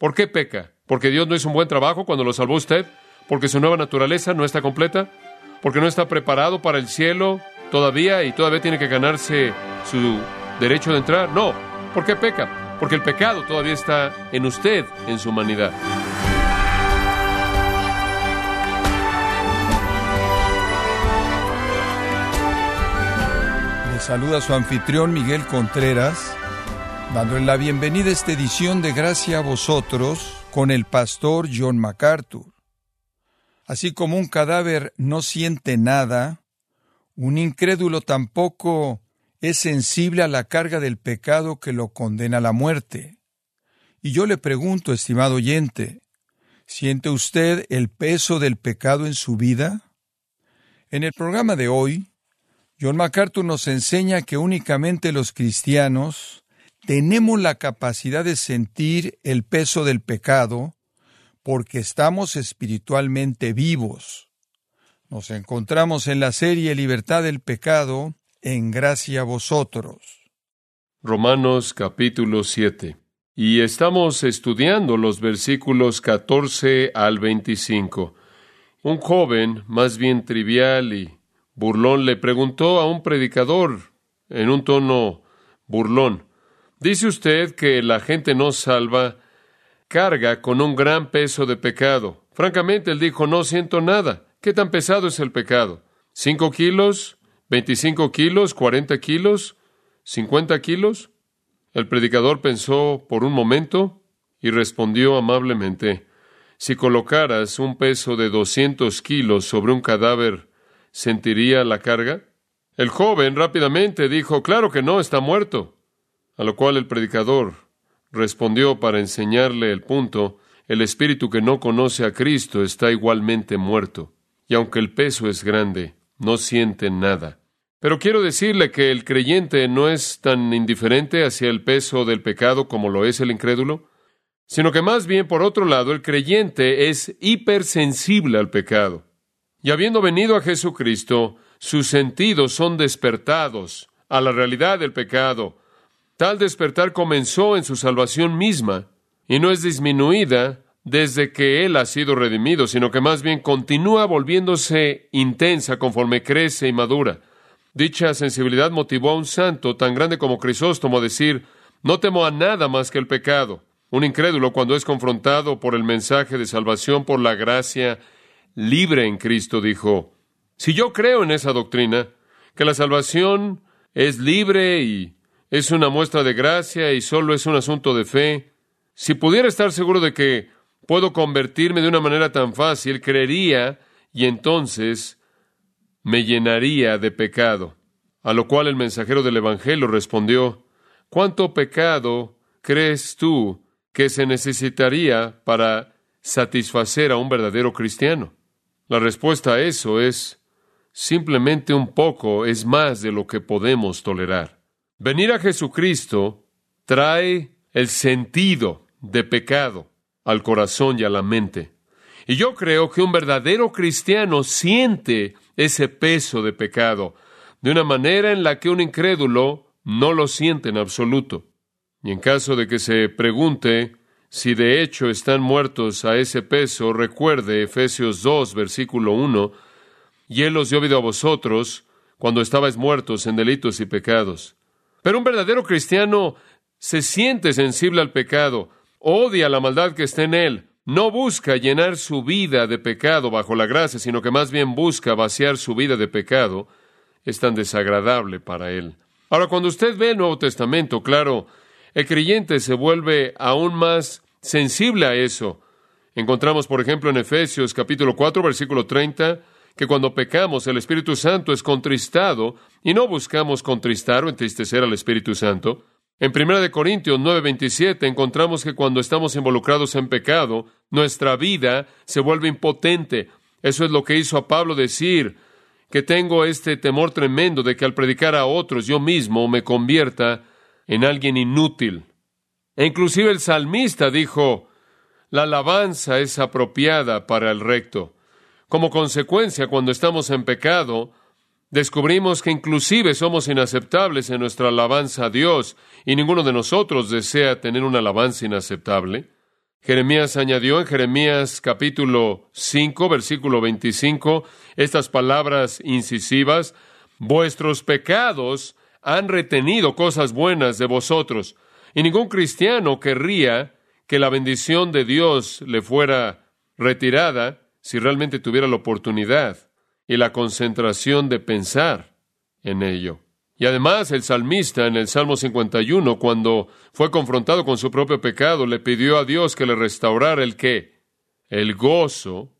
¿Por qué peca? ¿Porque Dios no hizo un buen trabajo cuando lo salvó usted? ¿Porque su nueva naturaleza no está completa? ¿Porque no está preparado para el cielo todavía y todavía tiene que ganarse su derecho de entrar? No. ¿Por qué peca? Porque el pecado todavía está en usted, en su humanidad. Le saluda su anfitrión Miguel Contreras, dándole la bienvenida a esta edición de Gracia a vosotros con el pastor John MacArthur. Así como un cadáver no siente nada, un incrédulo tampoco es sensible a la carga del pecado que lo condena a la muerte. Y yo le pregunto, estimado oyente, ¿siente usted el peso del pecado en su vida? En el programa de hoy, John MacArthur nos enseña que únicamente los cristianos tenemos la capacidad de sentir el peso del pecado porque estamos espiritualmente vivos. Nos encontramos en la serie Libertad del Pecado, en gracia a vosotros. Romanos capítulo 7. Y estamos estudiando los versículos 14 al 25. Un joven, más bien trivial y burlón, le preguntó a un predicador en un tono burlón, Dice usted que la gente no salva carga con un gran peso de pecado. Francamente, él dijo, no siento nada. ¿Qué tan pesado es el pecado? ¿Cinco kilos? ¿Veinticinco kilos? ¿Cuarenta kilos? ¿Cincuenta kilos? El predicador pensó por un momento y respondió amablemente, si colocaras un peso de doscientos kilos sobre un cadáver, ¿sentiría la carga? El joven rápidamente dijo, claro que no, está muerto. A lo cual el predicador respondió para enseñarle el punto, el espíritu que no conoce a Cristo está igualmente muerto, y aunque el peso es grande, no siente nada. Pero quiero decirle que el creyente no es tan indiferente hacia el peso del pecado como lo es el incrédulo, sino que más bien, por otro lado, el creyente es hipersensible al pecado. Y habiendo venido a Jesucristo, sus sentidos son despertados a la realidad del pecado, Tal despertar comenzó en su salvación misma y no es disminuida desde que Él ha sido redimido, sino que más bien continúa volviéndose intensa conforme crece y madura. Dicha sensibilidad motivó a un santo tan grande como Crisóstomo a decir, no temo a nada más que el pecado. Un incrédulo cuando es confrontado por el mensaje de salvación por la gracia libre en Cristo dijo, si yo creo en esa doctrina, que la salvación es libre y es una muestra de gracia y solo es un asunto de fe. Si pudiera estar seguro de que puedo convertirme de una manera tan fácil, creería y entonces me llenaría de pecado. A lo cual el mensajero del Evangelio respondió, ¿cuánto pecado crees tú que se necesitaría para satisfacer a un verdadero cristiano? La respuesta a eso es simplemente un poco es más de lo que podemos tolerar. Venir a Jesucristo trae el sentido de pecado al corazón y a la mente. Y yo creo que un verdadero cristiano siente ese peso de pecado de una manera en la que un incrédulo no lo siente en absoluto. Y en caso de que se pregunte si de hecho están muertos a ese peso, recuerde Efesios 2, versículo 1, y Él os dio vida a vosotros cuando estabais muertos en delitos y pecados. Pero un verdadero cristiano se siente sensible al pecado, odia la maldad que está en él, no busca llenar su vida de pecado bajo la gracia, sino que más bien busca vaciar su vida de pecado, es tan desagradable para él. Ahora, cuando usted ve el Nuevo Testamento, claro, el creyente se vuelve aún más sensible a eso. Encontramos, por ejemplo, en Efesios capítulo 4, versículo 30, que cuando pecamos el Espíritu Santo es contristado y no buscamos contristar o entristecer al Espíritu Santo. En 1 Corintios 9:27 encontramos que cuando estamos involucrados en pecado, nuestra vida se vuelve impotente. Eso es lo que hizo a Pablo decir que tengo este temor tremendo de que al predicar a otros yo mismo me convierta en alguien inútil. E inclusive el salmista dijo, la alabanza es apropiada para el recto. Como consecuencia, cuando estamos en pecado, descubrimos que inclusive somos inaceptables en nuestra alabanza a Dios y ninguno de nosotros desea tener una alabanza inaceptable. Jeremías añadió en Jeremías capítulo 5, versículo 25, estas palabras incisivas, vuestros pecados han retenido cosas buenas de vosotros, y ningún cristiano querría que la bendición de Dios le fuera retirada si realmente tuviera la oportunidad y la concentración de pensar en ello. Y además el salmista en el Salmo 51, cuando fue confrontado con su propio pecado, le pidió a Dios que le restaurara el qué? El gozo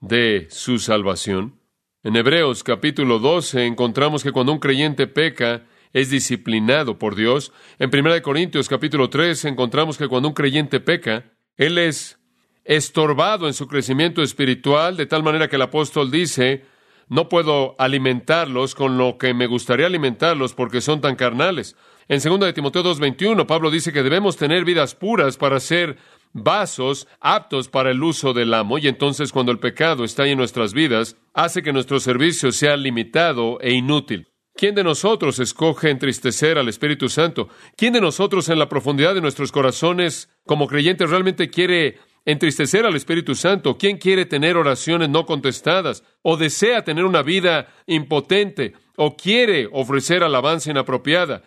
de su salvación. En Hebreos capítulo 12 encontramos que cuando un creyente peca, es disciplinado por Dios. En 1 Corintios capítulo 3 encontramos que cuando un creyente peca, él es estorbado en su crecimiento espiritual, de tal manera que el apóstol dice, no puedo alimentarlos con lo que me gustaría alimentarlos porque son tan carnales. En 2 de Timoteo 2:21, Pablo dice que debemos tener vidas puras para ser vasos aptos para el uso del amo, y entonces cuando el pecado está en nuestras vidas, hace que nuestro servicio sea limitado e inútil. ¿Quién de nosotros escoge entristecer al Espíritu Santo? ¿Quién de nosotros en la profundidad de nuestros corazones como creyentes realmente quiere entristecer al Espíritu Santo. ¿Quién quiere tener oraciones no contestadas? ¿O desea tener una vida impotente? ¿O quiere ofrecer alabanza inapropiada?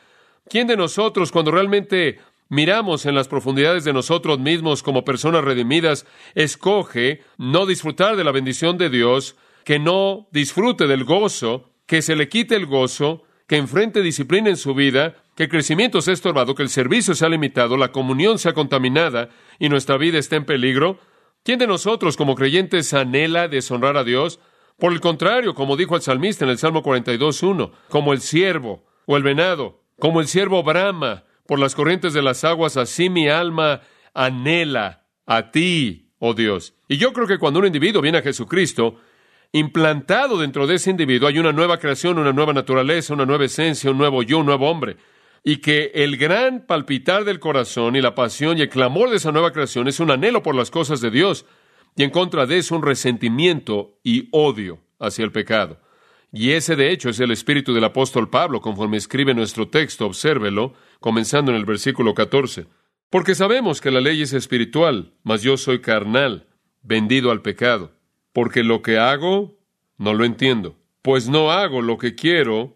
¿Quién de nosotros, cuando realmente miramos en las profundidades de nosotros mismos como personas redimidas, escoge no disfrutar de la bendición de Dios, que no disfrute del gozo, que se le quite el gozo, que enfrente disciplina en su vida, que el crecimiento sea estorbado, que el servicio sea limitado, la comunión sea contaminada y nuestra vida esté en peligro? ¿Quién de nosotros como creyentes anhela deshonrar a Dios? Por el contrario, como dijo el salmista en el Salmo 42.1, como el siervo o el venado, como el siervo brama por las corrientes de las aguas, así mi alma anhela a ti, oh Dios. Y yo creo que cuando un individuo viene a Jesucristo, implantado dentro de ese individuo hay una nueva creación, una nueva naturaleza, una nueva esencia, un nuevo yo, un nuevo hombre. Y que el gran palpitar del corazón y la pasión y el clamor de esa nueva creación es un anhelo por las cosas de Dios y en contra de eso un resentimiento y odio hacia el pecado. Y ese de hecho es el espíritu del apóstol Pablo, conforme escribe nuestro texto, obsérvelo, comenzando en el versículo 14. Porque sabemos que la ley es espiritual, mas yo soy carnal, vendido al pecado porque lo que hago no lo entiendo, pues no hago lo que quiero,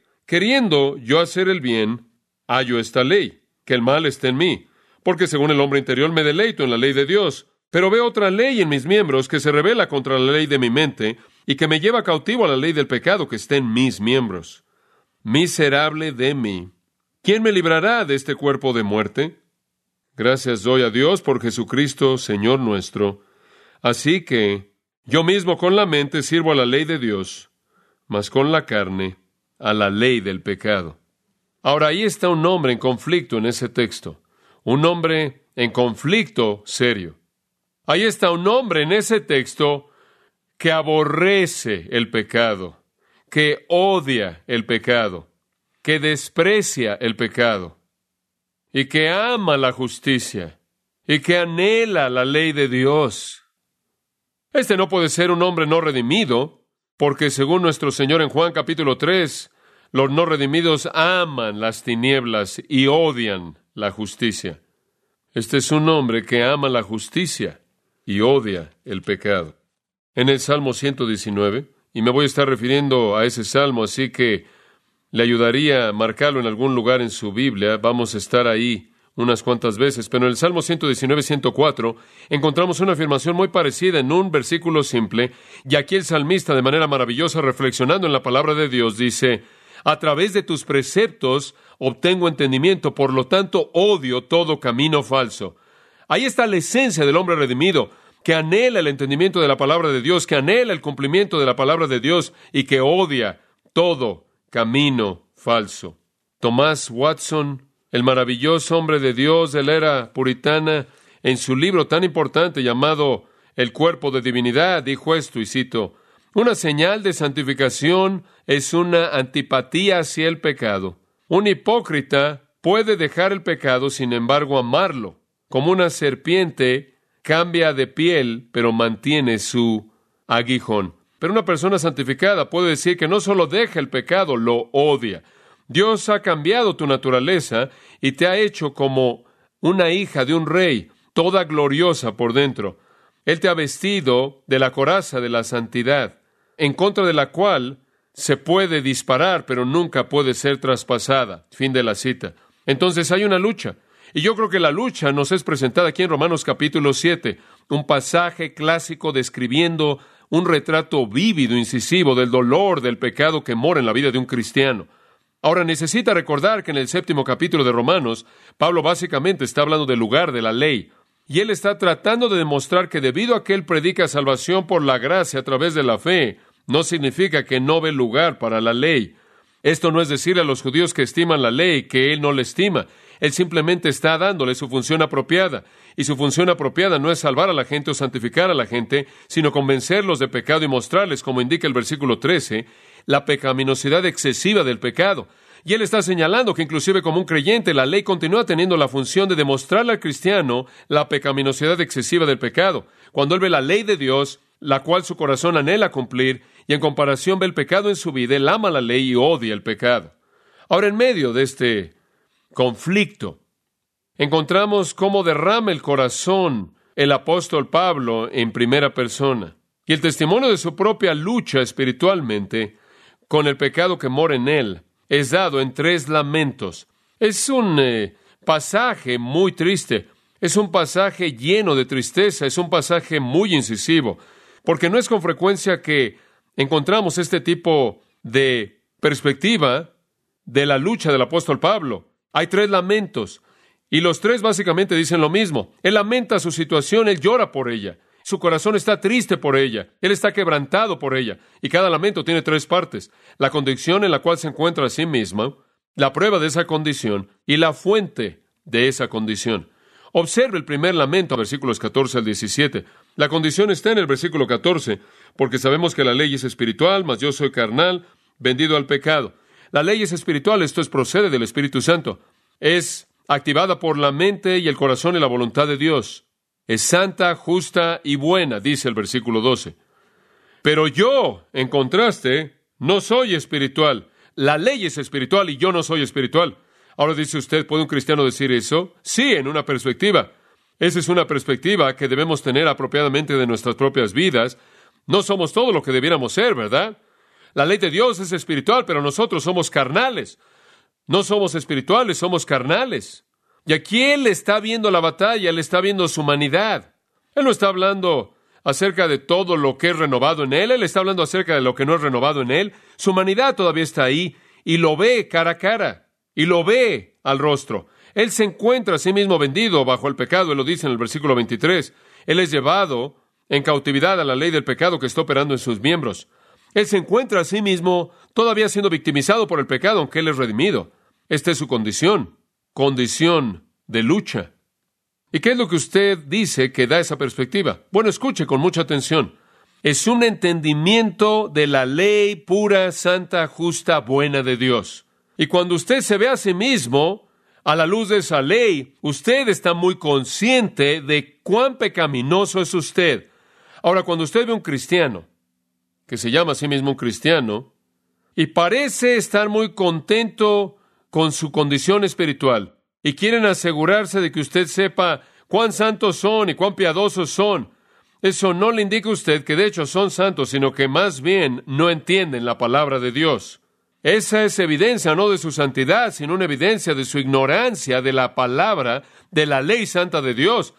queriendo yo hacer el bien, hallo esta ley, que el mal esté en mí, porque según el hombre interior me deleito en la ley de Dios. Pero veo otra ley en mis miembros que se revela contra la ley de mi mente y que me lleva cautivo a la ley del pecado que está en mis miembros. Miserable de mí. ¿Quién me librará de este cuerpo de muerte? Gracias doy a Dios por Jesucristo, Señor nuestro. Así que, yo mismo con la mente sirvo a la ley de Dios, mas con la carne a la ley del pecado. Ahora ahí está un hombre en conflicto en ese texto, un hombre en conflicto serio. Ahí está un hombre en ese texto que aborrece el pecado, que odia el pecado, que desprecia el pecado y que ama la justicia y que anhela la ley de Dios este no puede ser un hombre no redimido, porque según nuestro Señor en Juan capítulo 3, los no redimidos aman las tinieblas y odian la justicia. Este es un hombre que ama la justicia y odia el pecado. En el Salmo 119, y me voy a estar refiriendo a ese salmo, así que le ayudaría a marcarlo en algún lugar en su Biblia, vamos a estar ahí unas cuantas veces, pero en el Salmo 119, 104 encontramos una afirmación muy parecida en un versículo simple, y aquí el salmista de manera maravillosa, reflexionando en la palabra de Dios, dice, a través de tus preceptos obtengo entendimiento, por lo tanto odio todo camino falso. Ahí está la esencia del hombre redimido, que anhela el entendimiento de la palabra de Dios, que anhela el cumplimiento de la palabra de Dios y que odia todo camino falso. Tomás Watson el maravilloso hombre de Dios de la era puritana, en su libro tan importante llamado el cuerpo de divinidad, dijo esto, y cito, una señal de santificación es una antipatía hacia el pecado. Un hipócrita puede dejar el pecado, sin embargo, amarlo. Como una serpiente cambia de piel, pero mantiene su aguijón. Pero una persona santificada puede decir que no solo deja el pecado, lo odia. Dios ha cambiado tu naturaleza y te ha hecho como una hija de un rey, toda gloriosa por dentro. Él te ha vestido de la coraza de la santidad, en contra de la cual se puede disparar, pero nunca puede ser traspasada. Fin de la cita. Entonces hay una lucha. Y yo creo que la lucha nos es presentada aquí en Romanos capítulo 7, un pasaje clásico describiendo un retrato vívido, incisivo del dolor del pecado que mora en la vida de un cristiano. Ahora necesita recordar que en el séptimo capítulo de Romanos, Pablo básicamente está hablando del lugar de la ley. Y él está tratando de demostrar que debido a que él predica salvación por la gracia a través de la fe, no significa que no ve lugar para la ley. Esto no es decir a los judíos que estiman la ley que él no la estima. Él simplemente está dándole su función apropiada. Y su función apropiada no es salvar a la gente o santificar a la gente, sino convencerlos de pecado y mostrarles, como indica el versículo 13, la pecaminosidad excesiva del pecado. Y él está señalando que inclusive como un creyente la ley continúa teniendo la función de demostrarle al cristiano la pecaminosidad excesiva del pecado. Cuando él ve la ley de Dios, la cual su corazón anhela cumplir, y en comparación ve el pecado en su vida, él ama la ley y odia el pecado. Ahora, en medio de este conflicto, encontramos cómo derrama el corazón el apóstol Pablo en primera persona. Y el testimonio de su propia lucha espiritualmente con el pecado que mora en él es dado en tres lamentos. Es un eh, pasaje muy triste, es un pasaje lleno de tristeza, es un pasaje muy incisivo, porque no es con frecuencia que encontramos este tipo de perspectiva de la lucha del apóstol Pablo. Hay tres lamentos, y los tres básicamente dicen lo mismo. Él lamenta su situación, él llora por ella. Su corazón está triste por ella, él está quebrantado por ella, y cada lamento tiene tres partes, la condición en la cual se encuentra a sí misma, la prueba de esa condición y la fuente de esa condición. Observe el primer lamento, versículos 14 al 17. La condición está en el versículo 14, porque sabemos que la ley es espiritual, mas yo soy carnal, vendido al pecado. La ley es espiritual, esto es procede del Espíritu Santo. Es activada por la mente y el corazón y la voluntad de Dios. Es santa, justa y buena, dice el versículo 12. Pero yo, en contraste, no soy espiritual. La ley es espiritual y yo no soy espiritual. Ahora dice usted, ¿puede un cristiano decir eso? Sí, en una perspectiva. Esa es una perspectiva que debemos tener apropiadamente de nuestras propias vidas. No somos todo lo que debiéramos ser, ¿verdad? La ley de Dios es espiritual, pero nosotros somos carnales. No somos espirituales, somos carnales. Y aquí él está viendo la batalla, él está viendo su humanidad. Él no está hablando acerca de todo lo que es renovado en él, él está hablando acerca de lo que no es renovado en él. Su humanidad todavía está ahí y lo ve cara a cara y lo ve al rostro. Él se encuentra a sí mismo vendido bajo el pecado, él lo dice en el versículo 23. Él es llevado en cautividad a la ley del pecado que está operando en sus miembros. Él se encuentra a sí mismo todavía siendo victimizado por el pecado, aunque él es redimido. Esta es su condición condición de lucha. ¿Y qué es lo que usted dice que da esa perspectiva? Bueno, escuche con mucha atención. Es un entendimiento de la ley pura, santa, justa, buena de Dios. Y cuando usted se ve a sí mismo a la luz de esa ley, usted está muy consciente de cuán pecaminoso es usted. Ahora, cuando usted ve a un cristiano, que se llama a sí mismo un cristiano, y parece estar muy contento con su condición espiritual y quieren asegurarse de que usted sepa cuán santos son y cuán piadosos son. Eso no le indica a usted que de hecho son santos, sino que más bien no entienden la palabra de Dios. Esa es evidencia no de su santidad, sino una evidencia de su ignorancia de la palabra, de la ley santa de Dios.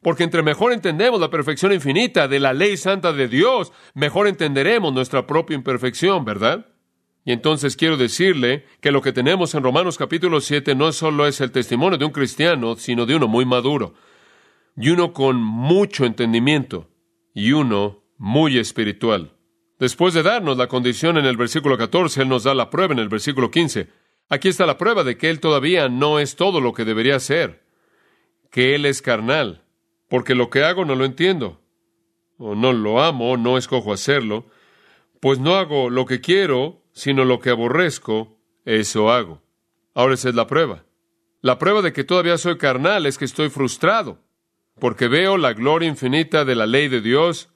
Porque entre mejor entendemos la perfección infinita de la ley santa de Dios, mejor entenderemos nuestra propia imperfección, ¿verdad? Y entonces quiero decirle que lo que tenemos en Romanos capítulo 7 no solo es el testimonio de un cristiano, sino de uno muy maduro, y uno con mucho entendimiento, y uno muy espiritual. Después de darnos la condición en el versículo 14, Él nos da la prueba en el versículo 15. Aquí está la prueba de que Él todavía no es todo lo que debería ser, que Él es carnal, porque lo que hago no lo entiendo, o no lo amo, no escojo hacerlo, pues no hago lo que quiero, sino lo que aborrezco, eso hago. Ahora esa es la prueba. La prueba de que todavía soy carnal es que estoy frustrado, porque veo la gloria infinita de la ley de Dios,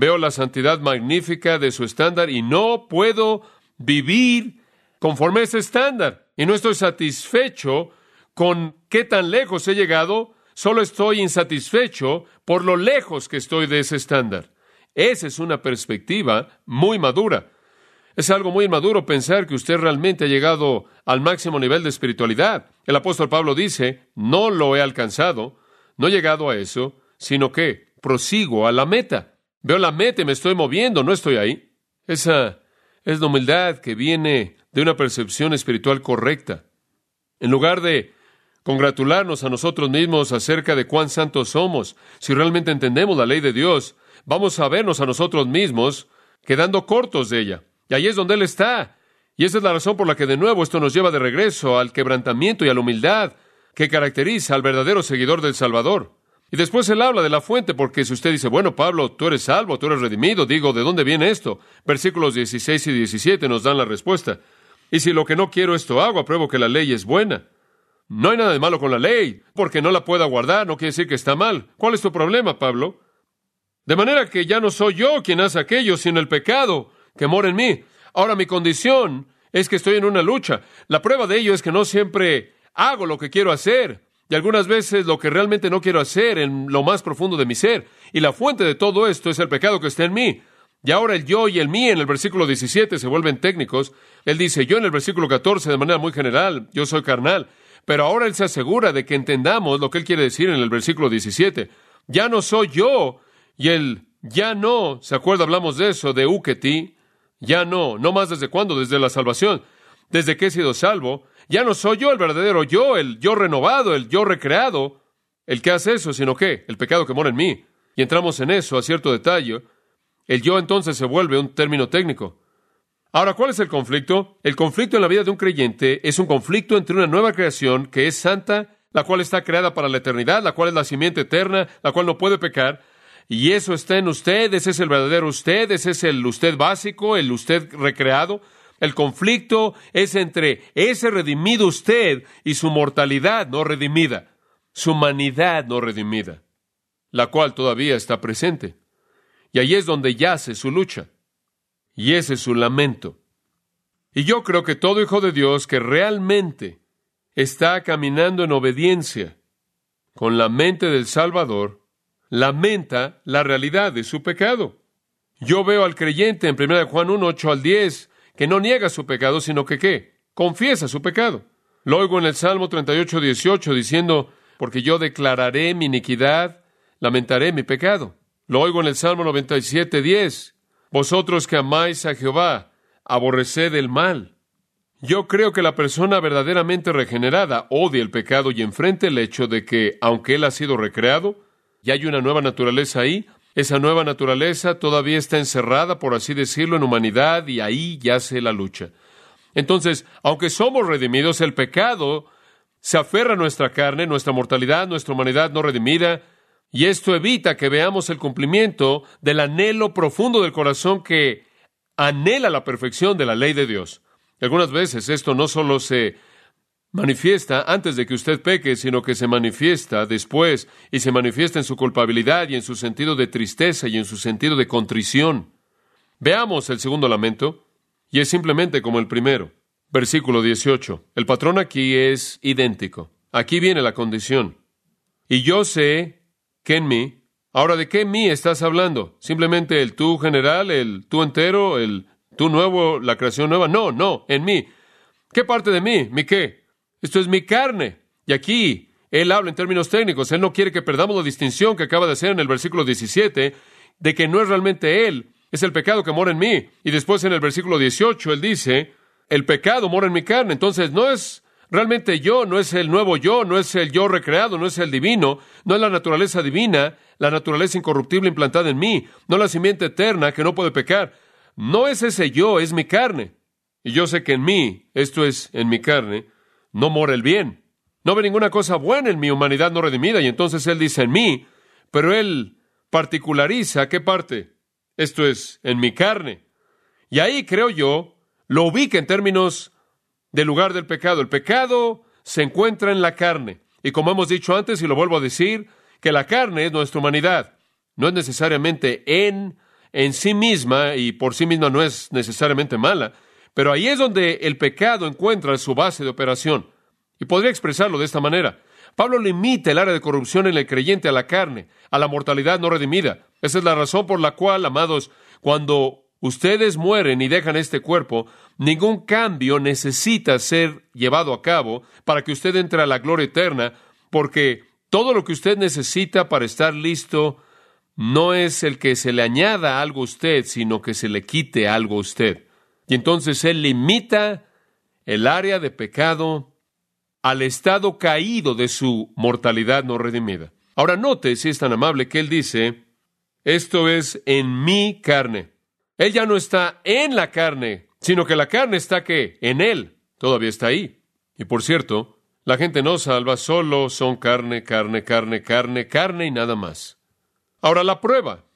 veo la santidad magnífica de su estándar y no puedo vivir conforme a ese estándar. Y no estoy satisfecho con qué tan lejos he llegado, solo estoy insatisfecho por lo lejos que estoy de ese estándar. Esa es una perspectiva muy madura. Es algo muy inmaduro pensar que usted realmente ha llegado al máximo nivel de espiritualidad. El apóstol Pablo dice, no lo he alcanzado, no he llegado a eso, sino que prosigo a la meta. Veo la meta me estoy moviendo, no estoy ahí. Esa es la humildad que viene de una percepción espiritual correcta. En lugar de congratularnos a nosotros mismos acerca de cuán santos somos, si realmente entendemos la ley de Dios, vamos a vernos a nosotros mismos quedando cortos de ella. Y ahí es donde Él está. Y esa es la razón por la que de nuevo esto nos lleva de regreso al quebrantamiento y a la humildad que caracteriza al verdadero seguidor del Salvador. Y después él habla de la fuente, porque si usted dice, bueno, Pablo, tú eres salvo, tú eres redimido, digo, ¿de dónde viene esto? Versículos 16 y 17 nos dan la respuesta. Y si lo que no quiero esto hago, apruebo que la ley es buena. No hay nada de malo con la ley, porque no la pueda guardar, no quiere decir que está mal. ¿Cuál es tu problema, Pablo? De manera que ya no soy yo quien hace aquello, sino el pecado que mora en mí. Ahora mi condición es que estoy en una lucha. La prueba de ello es que no siempre hago lo que quiero hacer y algunas veces lo que realmente no quiero hacer en lo más profundo de mi ser. Y la fuente de todo esto es el pecado que está en mí. Y ahora el yo y el mí en el versículo 17 se vuelven técnicos. Él dice yo en el versículo 14 de manera muy general, yo soy carnal. Pero ahora él se asegura de que entendamos lo que él quiere decir en el versículo 17. Ya no soy yo. Y el ya no, ¿se acuerda? Hablamos de eso, de uketi. Ya no, no más desde cuándo, desde la salvación. Desde que he sido salvo, ya no soy yo el verdadero yo, el yo renovado, el yo recreado, el que hace eso, sino que el pecado que mora en mí. Y entramos en eso a cierto detalle. El yo entonces se vuelve un término técnico. Ahora, ¿cuál es el conflicto? El conflicto en la vida de un creyente es un conflicto entre una nueva creación que es santa, la cual está creada para la eternidad, la cual es la simiente eterna, la cual no puede pecar, y eso está en usted, ese es el verdadero usted, ese es el usted básico, el usted recreado. El conflicto es entre ese redimido usted y su mortalidad no redimida, su humanidad no redimida, la cual todavía está presente. Y ahí es donde yace su lucha. Y ese es su lamento. Y yo creo que todo hijo de Dios que realmente está caminando en obediencia con la mente del Salvador, lamenta la realidad de su pecado. Yo veo al creyente en 1 Juan 1, 8 al 10, que no niega su pecado, sino que ¿qué? Confiesa su pecado. Lo oigo en el Salmo 38, 18 diciendo, porque yo declararé mi iniquidad, lamentaré mi pecado. Lo oigo en el Salmo 97, 10, vosotros que amáis a Jehová, aborreced el mal. Yo creo que la persona verdaderamente regenerada odia el pecado y enfrenta el hecho de que, aunque él ha sido recreado, y hay una nueva naturaleza ahí, esa nueva naturaleza todavía está encerrada, por así decirlo, en humanidad y ahí yace la lucha. Entonces, aunque somos redimidos, el pecado se aferra a nuestra carne, nuestra mortalidad, nuestra humanidad no redimida, y esto evita que veamos el cumplimiento del anhelo profundo del corazón que anhela la perfección de la ley de Dios. Algunas veces esto no solo se manifiesta antes de que usted peque, sino que se manifiesta después y se manifiesta en su culpabilidad y en su sentido de tristeza y en su sentido de contrición. Veamos el segundo lamento, y es simplemente como el primero. Versículo 18. El patrón aquí es idéntico. Aquí viene la condición. Y yo sé que en mí, ahora de qué en mí estás hablando? Simplemente el tú general, el tú entero, el tú nuevo, la creación nueva. No, no, en mí. ¿Qué parte de mí? ¿Mi qué? Esto es mi carne. Y aquí él habla en términos técnicos. Él no quiere que perdamos la distinción que acaba de hacer en el versículo 17 de que no es realmente él, es el pecado que mora en mí. Y después en el versículo 18 él dice, el pecado mora en mi carne. Entonces no es realmente yo, no es el nuevo yo, no es el yo recreado, no es el divino, no es la naturaleza divina, la naturaleza incorruptible implantada en mí, no la simiente eterna que no puede pecar. No es ese yo, es mi carne. Y yo sé que en mí, esto es en mi carne, no mora el bien. No ve ninguna cosa buena en mi humanidad no redimida. Y entonces Él dice en mí, pero Él particulariza qué parte. Esto es, en mi carne. Y ahí, creo yo, lo ubica en términos del lugar del pecado. El pecado se encuentra en la carne. Y como hemos dicho antes, y lo vuelvo a decir, que la carne es nuestra humanidad. No es necesariamente en, en sí misma, y por sí misma no es necesariamente mala, pero ahí es donde el pecado encuentra su base de operación. Y podría expresarlo de esta manera. Pablo limita el área de corrupción en el creyente a la carne, a la mortalidad no redimida. Esa es la razón por la cual, amados, cuando ustedes mueren y dejan este cuerpo, ningún cambio necesita ser llevado a cabo para que usted entre a la gloria eterna, porque todo lo que usted necesita para estar listo no es el que se le añada algo a usted, sino que se le quite algo a usted. Y entonces Él limita el área de pecado al estado caído de su mortalidad no redimida. Ahora note, si es tan amable, que Él dice, esto es en mi carne. Él ya no está en la carne, sino que la carne está que en Él. Todavía está ahí. Y por cierto, la gente no salva, solo son carne, carne, carne, carne, carne y nada más. Ahora la prueba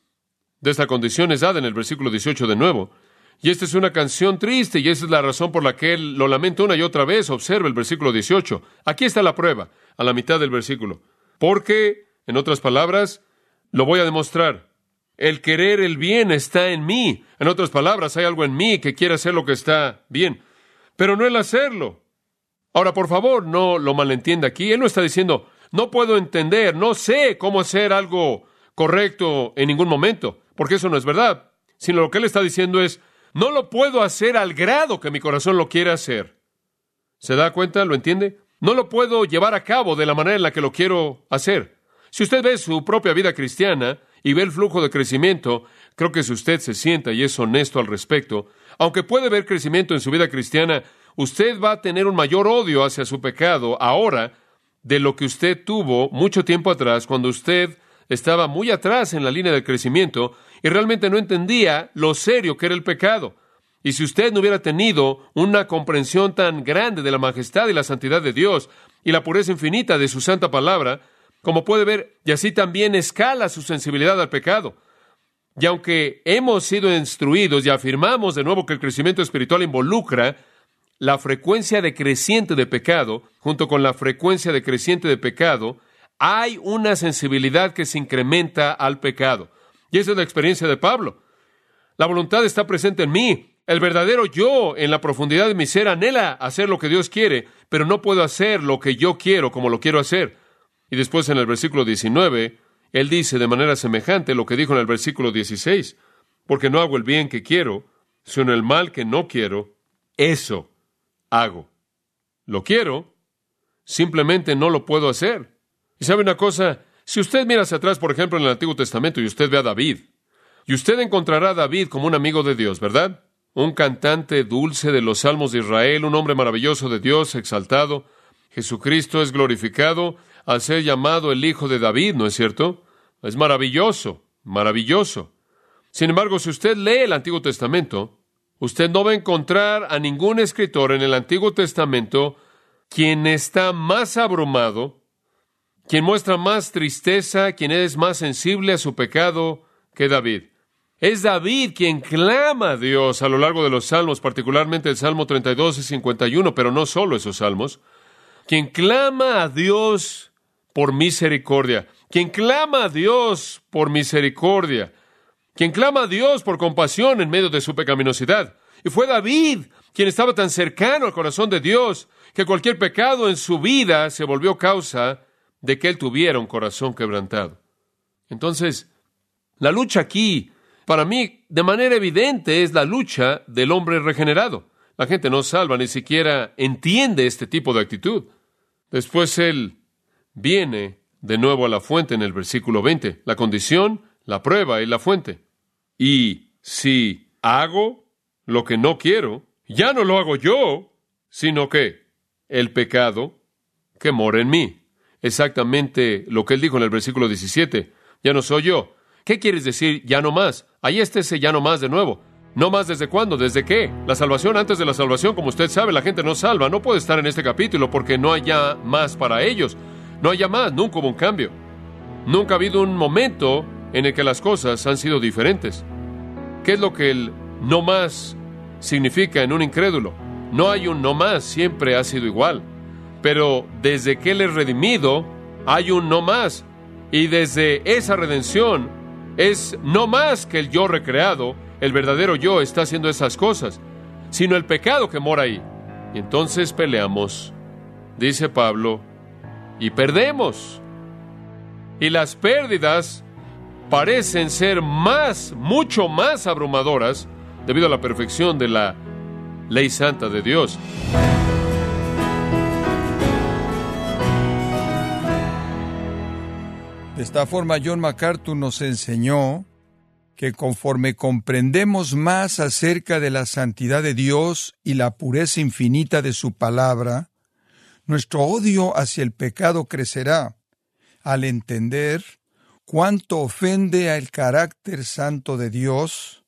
de esta condición es dada en el versículo 18 de nuevo. Y esta es una canción triste y esa es la razón por la que él lo lamenta una y otra vez. Observa el versículo 18. Aquí está la prueba, a la mitad del versículo. Porque, en otras palabras, lo voy a demostrar. El querer el bien está en mí. En otras palabras, hay algo en mí que quiere hacer lo que está bien, pero no el hacerlo. Ahora, por favor, no lo malentienda aquí. Él no está diciendo, no puedo entender, no sé cómo hacer algo correcto en ningún momento, porque eso no es verdad. Sino lo que él está diciendo es, no lo puedo hacer al grado que mi corazón lo quiere hacer. ¿Se da cuenta? ¿Lo entiende? No lo puedo llevar a cabo de la manera en la que lo quiero hacer. Si usted ve su propia vida cristiana y ve el flujo de crecimiento, creo que si usted se sienta y es honesto al respecto, aunque puede ver crecimiento en su vida cristiana, usted va a tener un mayor odio hacia su pecado ahora de lo que usted tuvo mucho tiempo atrás cuando usted estaba muy atrás en la línea del crecimiento y realmente no entendía lo serio que era el pecado. Y si usted no hubiera tenido una comprensión tan grande de la majestad y la santidad de Dios y la pureza infinita de su santa palabra, como puede ver, y así también escala su sensibilidad al pecado. Y aunque hemos sido instruidos y afirmamos de nuevo que el crecimiento espiritual involucra la frecuencia decreciente de pecado, junto con la frecuencia decreciente de pecado, hay una sensibilidad que se incrementa al pecado. Y esa es la experiencia de Pablo. La voluntad está presente en mí. El verdadero yo, en la profundidad de mi ser, anhela hacer lo que Dios quiere, pero no puedo hacer lo que yo quiero como lo quiero hacer. Y después en el versículo 19, él dice de manera semejante lo que dijo en el versículo 16, porque no hago el bien que quiero, sino el mal que no quiero, eso hago. Lo quiero, simplemente no lo puedo hacer. Y sabe una cosa, si usted mira hacia atrás, por ejemplo, en el Antiguo Testamento y usted ve a David, y usted encontrará a David como un amigo de Dios, ¿verdad? Un cantante dulce de los salmos de Israel, un hombre maravilloso de Dios, exaltado. Jesucristo es glorificado al ser llamado el Hijo de David, ¿no es cierto? Es maravilloso, maravilloso. Sin embargo, si usted lee el Antiguo Testamento, usted no va a encontrar a ningún escritor en el Antiguo Testamento quien está más abrumado quien muestra más tristeza, quien es más sensible a su pecado que David. Es David quien clama a Dios a lo largo de los salmos, particularmente el Salmo 32 y 51, pero no solo esos salmos. Quien clama a Dios por misericordia. Quien clama a Dios por misericordia. Quien clama a Dios por compasión en medio de su pecaminosidad. Y fue David quien estaba tan cercano al corazón de Dios que cualquier pecado en su vida se volvió causa de que él tuviera un corazón quebrantado. Entonces, la lucha aquí, para mí, de manera evidente, es la lucha del hombre regenerado. La gente no salva, ni siquiera entiende este tipo de actitud. Después él viene de nuevo a la fuente en el versículo 20, la condición, la prueba y la fuente. Y si hago lo que no quiero, ya no lo hago yo, sino que el pecado que mora en mí exactamente lo que él dijo en el versículo 17. Ya no soy yo. ¿Qué quieres decir ya no más? Ahí está ese ya no más de nuevo. ¿No más desde cuándo? ¿Desde qué? La salvación antes de la salvación, como usted sabe, la gente no salva. No puede estar en este capítulo porque no haya más para ellos. No haya más, nunca hubo un cambio. Nunca ha habido un momento en el que las cosas han sido diferentes. ¿Qué es lo que el no más significa en un incrédulo? No hay un no más, siempre ha sido igual. Pero desde que Él es redimido, hay un no más. Y desde esa redención es no más que el yo recreado, el verdadero yo está haciendo esas cosas, sino el pecado que mora ahí. Y entonces peleamos, dice Pablo, y perdemos. Y las pérdidas parecen ser más, mucho más abrumadoras debido a la perfección de la ley santa de Dios. De esta forma, John MacArthur nos enseñó que conforme comprendemos más acerca de la santidad de Dios y la pureza infinita de su palabra, nuestro odio hacia el pecado crecerá al entender cuánto ofende al carácter santo de Dios.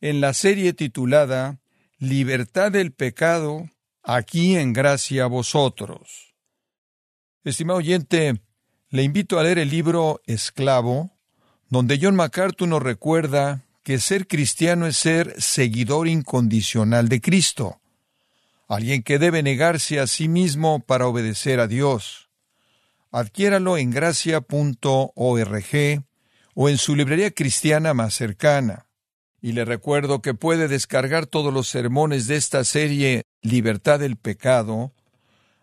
En la serie titulada Libertad del pecado, aquí en gracia a vosotros. Estimado oyente, le invito a leer el libro Esclavo, donde John MacArthur nos recuerda que ser cristiano es ser seguidor incondicional de Cristo, alguien que debe negarse a sí mismo para obedecer a Dios. Adquiéralo en gracia.org o en su librería cristiana más cercana. Y le recuerdo que puede descargar todos los sermones de esta serie Libertad del Pecado